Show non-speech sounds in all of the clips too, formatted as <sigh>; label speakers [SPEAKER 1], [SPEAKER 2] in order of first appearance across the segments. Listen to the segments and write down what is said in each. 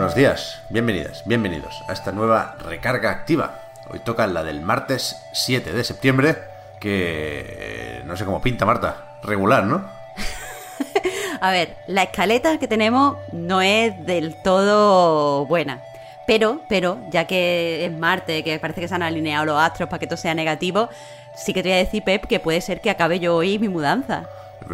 [SPEAKER 1] Buenos días, bienvenidas, bienvenidos a esta nueva recarga activa. Hoy toca la del martes 7 de septiembre, que eh, no sé cómo pinta Marta, regular, ¿no? <laughs>
[SPEAKER 2] A ver, la escaleta que tenemos no es del todo buena. Pero, pero, ya que es Marte, que parece que se han alineado los astros para que todo sea negativo, sí que te voy a decir, Pep, que puede ser que acabe yo hoy mi mudanza.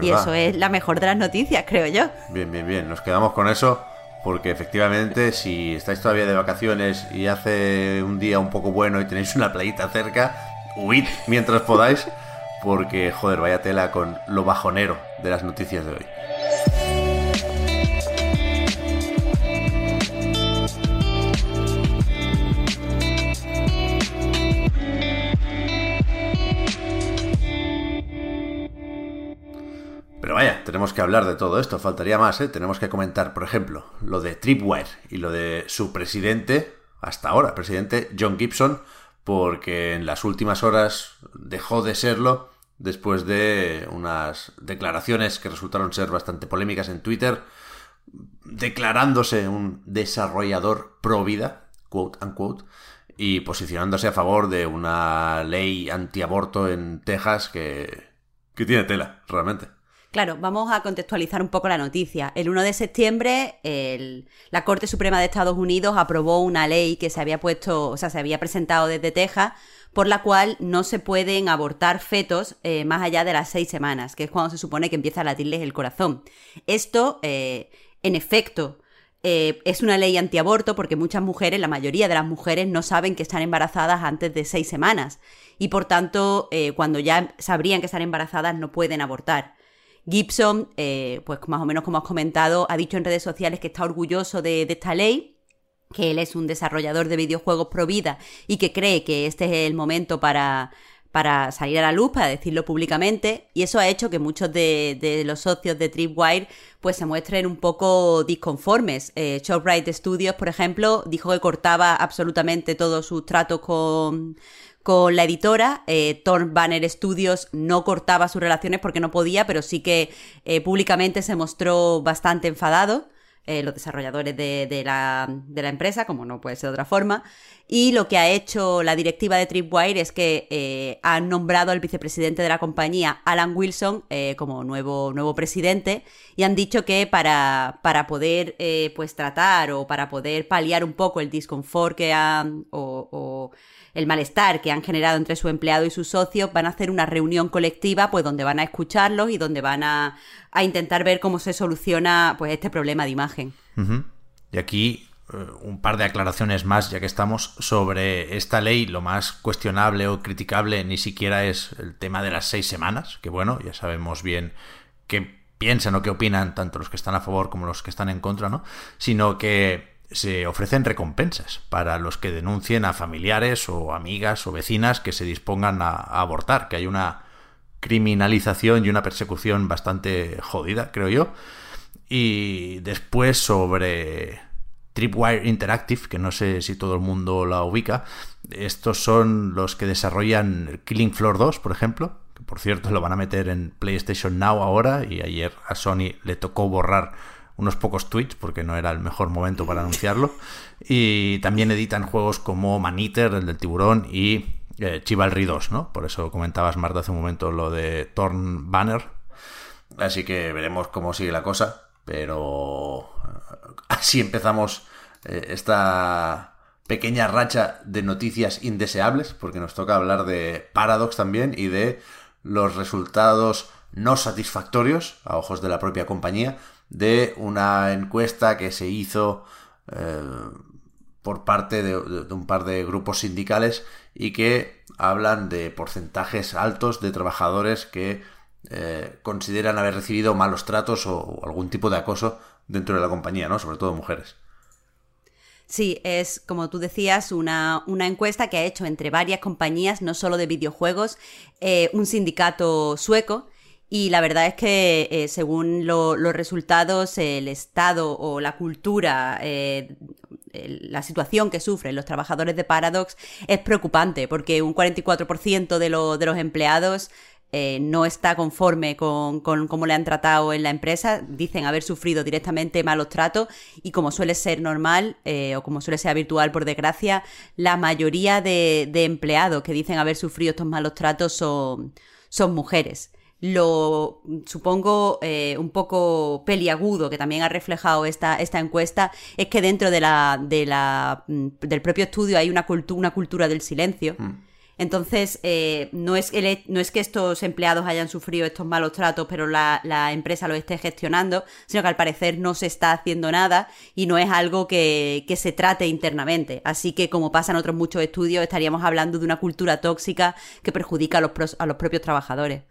[SPEAKER 2] Y eso es la mejor de las noticias, creo yo.
[SPEAKER 1] Bien, bien, bien. Nos quedamos con eso porque efectivamente si estáis todavía de vacaciones y hace un día un poco bueno y tenéis una playita cerca, huid mientras podáis porque, joder, vaya tela con lo bajonero de las noticias de hoy. Tenemos que hablar de todo esto, faltaría más, ¿eh? Tenemos que comentar, por ejemplo, lo de Tripwire y lo de su presidente, hasta ahora, presidente John Gibson, porque en las últimas horas dejó de serlo después de unas declaraciones que resultaron ser bastante polémicas en Twitter, declarándose un desarrollador pro vida, quote unquote, y posicionándose a favor de una ley antiaborto en Texas que, que tiene tela, realmente.
[SPEAKER 2] Claro, vamos a contextualizar un poco la noticia. El 1 de septiembre, la Corte Suprema de Estados Unidos aprobó una ley que se había puesto, o sea, se había presentado desde Texas, por la cual no se pueden abortar fetos eh, más allá de las seis semanas, que es cuando se supone que empieza a latirles el corazón. Esto, eh, en efecto, eh, es una ley antiaborto porque muchas mujeres, la mayoría de las mujeres, no saben que están embarazadas antes de seis semanas y por tanto, cuando ya sabrían que están embarazadas, no pueden abortar. Gibson, eh, pues más o menos como has comentado, ha dicho en redes sociales que está orgulloso de, esta ley, que él es un desarrollador de videojuegos pro vida y que cree que este es el momento para, para salir a la luz, para decirlo públicamente, y eso ha hecho que muchos de, los socios de Tripwire pues se muestren un poco disconformes. Eh, Studios, por ejemplo, dijo que cortaba absolutamente todos sus tratos con con la editora. Eh, Banner Studios no cortaba sus relaciones porque no podía, pero sí que eh, públicamente se mostró bastante enfadado. Eh, los desarrolladores de, la, empresa, como no puede ser de otra forma. Y lo que ha hecho la directiva de Tripwire es que eh, han nombrado al vicepresidente de la compañía, Alan Wilson, como nuevo, nuevo presidente y han dicho que para, para poder pues tratar o para poder paliar un poco el disconfort que han el malestar que han generado entre su empleado y sus socios, van a hacer una reunión colectiva, pues donde van a escucharlos y donde van a, intentar ver cómo se soluciona pues este problema de imagen.
[SPEAKER 3] Y aquí eh, un par de aclaraciones más, ya que estamos sobre esta ley. Lo más cuestionable o criticable ni siquiera es el tema de las seis semanas, que bueno, ya sabemos bien qué piensan o qué opinan tanto los que están a favor como los que están en contra, ¿no? Sino que se ofrecen recompensas para los que denuncien a familiares o amigas o vecinas que se dispongan a, abortar, que hay una criminalización y una persecución bastante jodida, creo yo. Y después sobre Tripwire Interactive, que no sé si todo el mundo la ubica, estos son los que desarrollan Killing Floor 2, por ejemplo, que por cierto lo van a meter en PlayStation Now ahora y ayer a Sony le tocó borrar unos pocos tweets porque no era el mejor momento para anunciarlo. Y también editan juegos como Maniter, el del tiburón, y eh, Chivalry 2, ¿no? Por eso comentabas, Marta, hace un momento lo de Torn Banner.
[SPEAKER 1] Así que veremos cómo sigue la cosa, pero eh, así empezamos eh, esta pequeña racha de noticias indeseables, porque nos toca hablar de Paradox también y de los resultados no satisfactorios a ojos de la propia compañía de una encuesta que se hizo eh, por parte de, un par de grupos sindicales y que hablan de porcentajes altos de trabajadores que eh, consideran haber recibido malos tratos o, algún tipo de acoso dentro de la compañía, ¿no? Sobre todo mujeres.
[SPEAKER 2] Sí, es como tú decías, una, encuesta que ha hecho entre varias compañías, no solo de videojuegos, eh, un sindicato sueco. Y la verdad es que eh, según los resultados, el estado o la cultura, la situación que sufren los trabajadores de Paradox es preocupante, porque un 44% de, de los empleados eh, no está conforme con, cómo le han tratado en la empresa, dicen haber sufrido directamente malos tratos y como suele ser normal eh, o como suele ser habitual por desgracia, la mayoría de, empleados que dicen haber sufrido estos malos tratos son mujeres. Lo supongo eh, un poco peliagudo que también ha reflejado esta, esta encuesta es que dentro de la, de la, mm, del propio estudio hay una, una cultura del silencio. Mm. Entonces, eh, no, es el, no es que estos empleados hayan sufrido estos malos tratos, pero la, empresa lo esté gestionando, sino que al parecer no se está haciendo nada y no es algo que, se trate internamente. Así que, como pasa en otros muchos estudios, estaríamos hablando de una cultura tóxica que perjudica a los, a los propios trabajadores.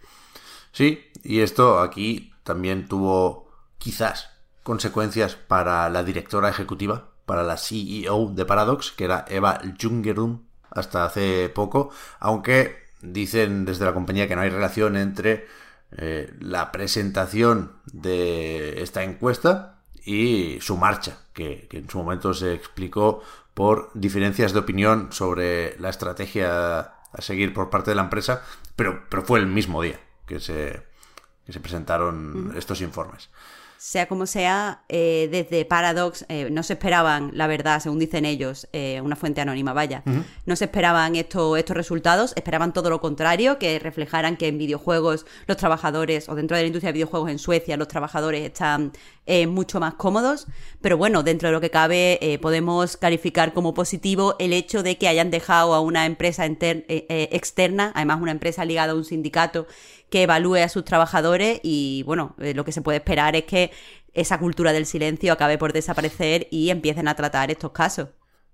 [SPEAKER 1] Sí, y esto aquí también tuvo quizás consecuencias para la directora ejecutiva, para la CEO de Paradox, que era Eva Jungerum, hasta hace poco, aunque dicen desde la compañía que no hay relación entre eh, la presentación de esta encuesta y su marcha, que, en su momento se explicó por diferencias de opinión sobre la estrategia a seguir por parte de la empresa, pero, pero fue el mismo día que se, que se presentaron estos informes.
[SPEAKER 2] Sea como sea, eh, desde Paradox eh, no se esperaban, la verdad, según dicen ellos, eh, una fuente anónima, vaya, no se esperaban estos resultados, esperaban todo lo contrario, que reflejaran que en videojuegos los trabajadores, o dentro de la industria de videojuegos en Suecia, los trabajadores están mucho más cómodos, pero bueno, dentro de lo que cabe podemos calificar como positivo el hecho de que hayan dejado a una empresa externa, además una empresa ligada a un sindicato, que evalúe a sus trabajadores y bueno, eh, lo que se puede esperar es que esa cultura del silencio acabe por desaparecer y empiecen a tratar estos casos.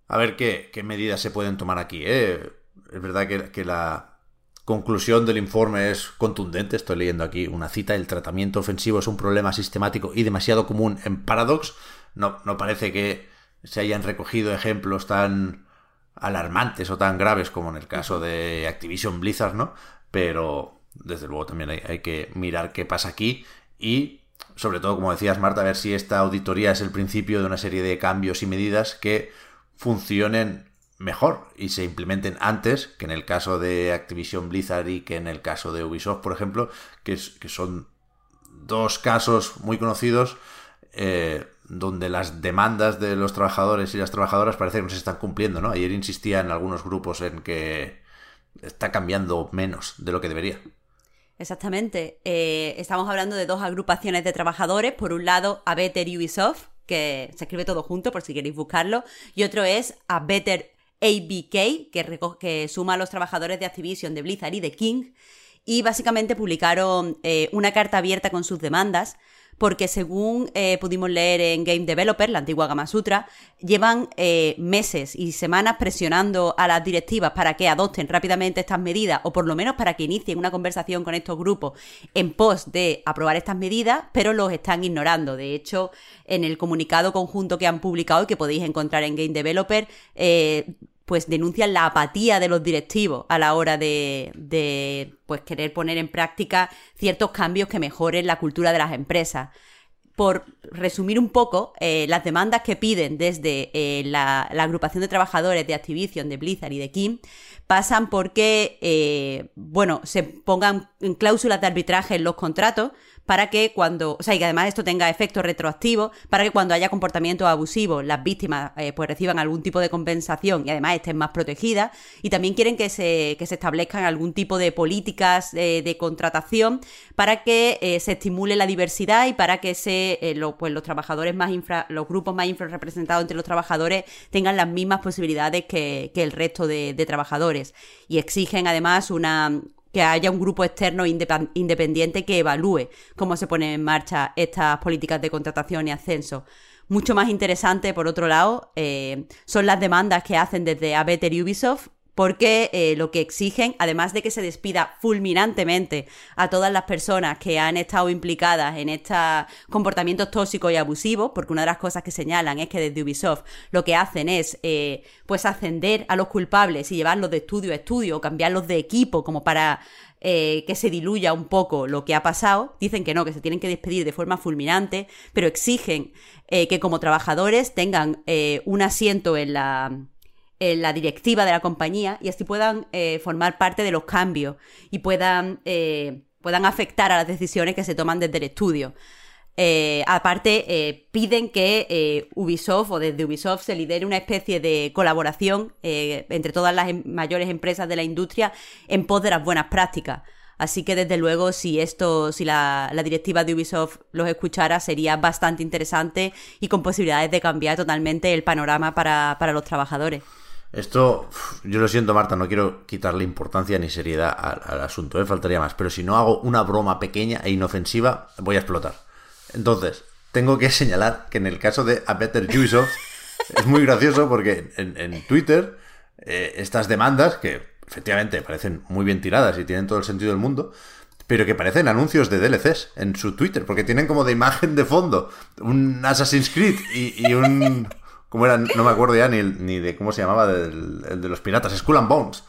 [SPEAKER 1] A ver qué, medidas se pueden tomar aquí. ¿eh? Es verdad que, la conclusión del informe es contundente. Estoy leyendo aquí una cita. El tratamiento ofensivo es un problema sistemático y demasiado común en Paradox. No, no parece que se hayan recogido ejemplos tan alarmantes o tan graves como en el caso de Activision Blizzard, ¿no? Pero desde luego también hay, que mirar qué pasa aquí y sobre todo, como decías Marta, a ver si esta auditoría es el principio de una serie de cambios y medidas que funcionen mejor y se implementen antes que en el caso de Activision Blizzard y que en el caso de Ubisoft, por ejemplo, que, son dos casos muy conocidos eh, donde las demandas de los trabajadores y las trabajadoras parece que no se están cumpliendo, ¿no? Ayer insistía en algunos grupos en que está cambiando menos de lo que debería.
[SPEAKER 2] Exactamente. Eh, estamos hablando de dos agrupaciones de trabajadores. Por un lado, a Better Ubisoft, que se escribe todo junto por si queréis buscarlo, y otro es a Better ABK, que, que suma a los trabajadores de Activision, de Blizzard y de King. Y básicamente publicaron eh, una carta abierta con sus demandas porque según eh, pudimos leer en Game Developer, la antigua Gama Sutra, llevan eh, meses y semanas presionando a las directivas para que adopten rápidamente estas medidas o por lo menos para que inicien una conversación con estos grupos en pos de aprobar estas medidas, pero los están ignorando. De hecho, en el comunicado conjunto que han publicado y que podéis encontrar en Game Developer, eh, pues denuncian la apatía de los directivos a la hora de, pues querer poner en práctica ciertos cambios que mejoren la cultura de las empresas. Por resumir un poco, eh, las demandas que piden desde eh, la, agrupación de trabajadores de Activision, de Blizzard y de Kim pasan porque, eh, bueno, se pongan en cláusulas de arbitraje en los contratos para que cuando, o sea, y que además esto tenga efecto retroactivo, para que cuando haya comportamientos abusivos, las víctimas eh, pues reciban algún tipo de compensación y además estén más protegidas. Y también quieren que se, que se establezcan algún tipo de políticas eh, de contratación para que eh, se estimule la diversidad y para que se, pues los trabajadores más infra, los grupos más infrarrepresentados entre los trabajadores tengan las mismas posibilidades que, el resto de trabajadores. Y exigen además una, que haya un grupo externo independiente que evalúe cómo se ponen en marcha estas políticas de contratación y ascenso. Mucho más interesante, por otro lado, eh, son las demandas que hacen desde Abeter y Ubisoft porque eh, lo que exigen, además de que se despida fulminantemente a todas las personas que han estado implicadas en estos comportamientos tóxicos y abusivos, porque una de las cosas que señalan es que desde Ubisoft lo que hacen es eh, pues ascender a los culpables y llevarlos de estudio a estudio cambiarlos de equipo como para eh, que se diluya un poco lo que ha pasado. Dicen que no, que se tienen que despedir de forma fulminante, pero exigen que como trabajadores tengan un asiento en la la directiva de la compañía y así puedan eh, formar parte de los cambios y puedan, eh, puedan afectar a las decisiones que se toman desde el estudio. Eh, aparte, piden que Ubisoft o desde Ubisoft se lidere una especie de colaboración entre todas las em, mayores empresas de la industria en pos de las buenas prácticas. Así que desde luego, si esto, si la, directiva de Ubisoft los escuchara, sería bastante interesante y con posibilidades de cambiar totalmente el panorama para los trabajadores.
[SPEAKER 1] Esto, yo lo siento, Marta, no quiero quitarle importancia ni seriedad al, asunto, ¿eh? faltaría más. Pero si no hago una broma pequeña e inofensiva, voy a explotar. Entonces, tengo que <laughs> señalar que en el caso de A Better Ubisoft es muy gracioso porque en, Twitter eh, estas demandas, que efectivamente parecen muy bien tiradas y tienen todo el sentido del mundo, pero que parecen anuncios de DLCs en su Twitter, porque tienen como de imagen de fondo un Assassin's Creed y un ¿Cómo era? No me acuerdo ya ni, ni de cómo se llamaba el de los piratas. Skull and Bones.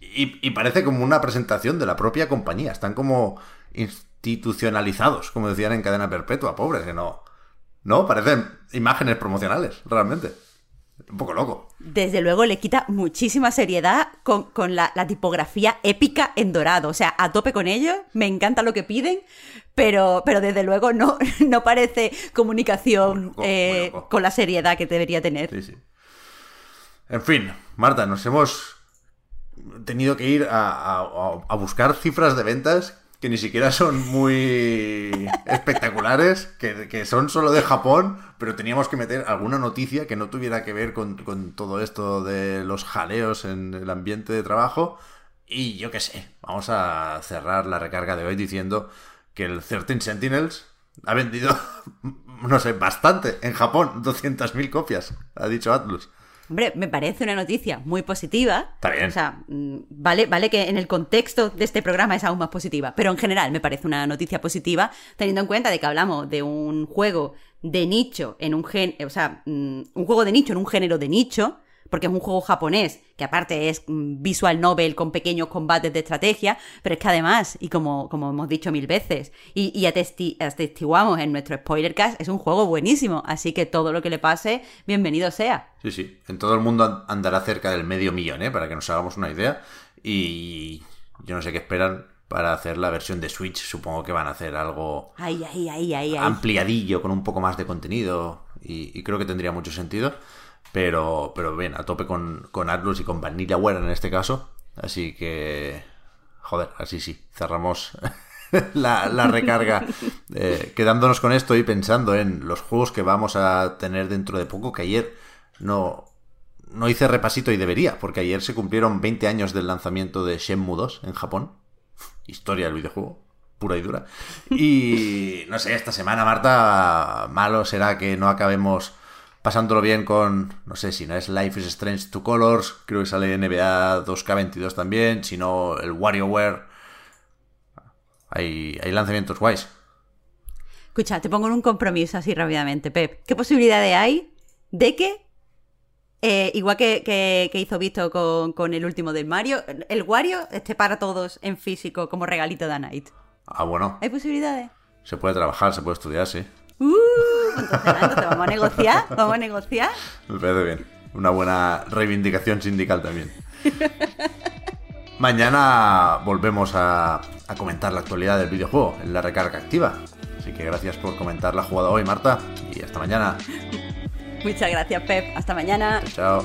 [SPEAKER 1] Y, parece como una presentación de la propia compañía. Están como institucionalizados, como decían en cadena perpetua, pobres, que no. No, parecen imágenes promocionales, realmente. Un poco loco.
[SPEAKER 2] Desde luego le quita muchísima seriedad con, la, la, tipografía épica en dorado. O sea, a tope con ellos, me encanta lo que piden, pero, pero desde luego no, <laughs> no parece comunicación eh, con la seriedad que debería tener.
[SPEAKER 1] Sí, sí. En fin, Marta, nos hemos tenido que ir a, buscar cifras de ventas ni siquiera son muy espectaculares, que, son solo de Japón, pero teníamos que meter alguna noticia que no tuviera que ver con, con todo esto de los jaleos en el ambiente de trabajo. Y yo qué sé, vamos a cerrar la recarga de hoy diciendo que el 13 Sentinels ha vendido, <laughs> no sé, bastante en Japón, 200.000 copias, ha dicho Atlus.
[SPEAKER 2] Hombre, me parece una noticia muy positiva.
[SPEAKER 1] Está bien.
[SPEAKER 2] O sea, mm, vale, vale que en el contexto de este programa es aún más positiva, pero en general me parece una noticia positiva, teniendo en cuenta de que hablamos de un juego de nicho en un gen, o sea, mm, un juego de nicho en un género de nicho, porque es un juego japonés, que aparte es visual novel con pequeños combates de estrategia, pero es que además, y como, como hemos dicho mil veces, y, y atestiguamos en nuestro spoilercast, es un juego buenísimo, así que todo lo que le pase, bienvenido sea.
[SPEAKER 1] Sí, sí, en todo el mundo andará cerca del medio millón, ¿eh? para que nos hagamos una idea, y yo no sé qué esperan para hacer la versión de Switch, supongo que van a hacer algo ampliadillo, con un poco más de contenido, y creo que tendría mucho sentido. Pero, pero bien, a tope con, con Atlus y con Vanillaware en este caso. Así que, joder, así sí, cerramos <laughs> la, recarga. <laughs> Eh, quedándonos con esto y pensando en los juegos que vamos a tener dentro de poco, que ayer no, no hice repasito y debería, porque ayer se cumplieron 20 años del lanzamiento de Shenmue 2 en Japón. Historia del videojuego, pura y dura. Y no sé, esta semana, Marta, malo será que no acabemos pasándolo bien con, no sé, si no es Life is Strange to Colors, creo que sale NBA 2K22 también, si no el WarioWare. Hay, hay lanzamientos guays.
[SPEAKER 2] Escucha, te pongo en un compromiso así rápidamente, Pep. ¿Qué posibilidades hay de que, eh, igual que, hizo Visto con, con, el último del Mario, el Wario esté para todos en físico como regalito de Night?
[SPEAKER 1] Ah, bueno.
[SPEAKER 2] ¿Hay posibilidades?
[SPEAKER 1] Se puede trabajar, se puede estudiar, sí.
[SPEAKER 2] Uh, entonces, vamos a negociar, vamos a negociar.
[SPEAKER 1] Me parece bien. Una buena reivindicación sindical también. Mañana volvemos a, comentar la actualidad del videojuego en la recarga activa. Así que gracias por comentar la jugada hoy, Marta. Y hasta mañana.
[SPEAKER 2] Muchas gracias, Pep. Hasta mañana.
[SPEAKER 1] Chao.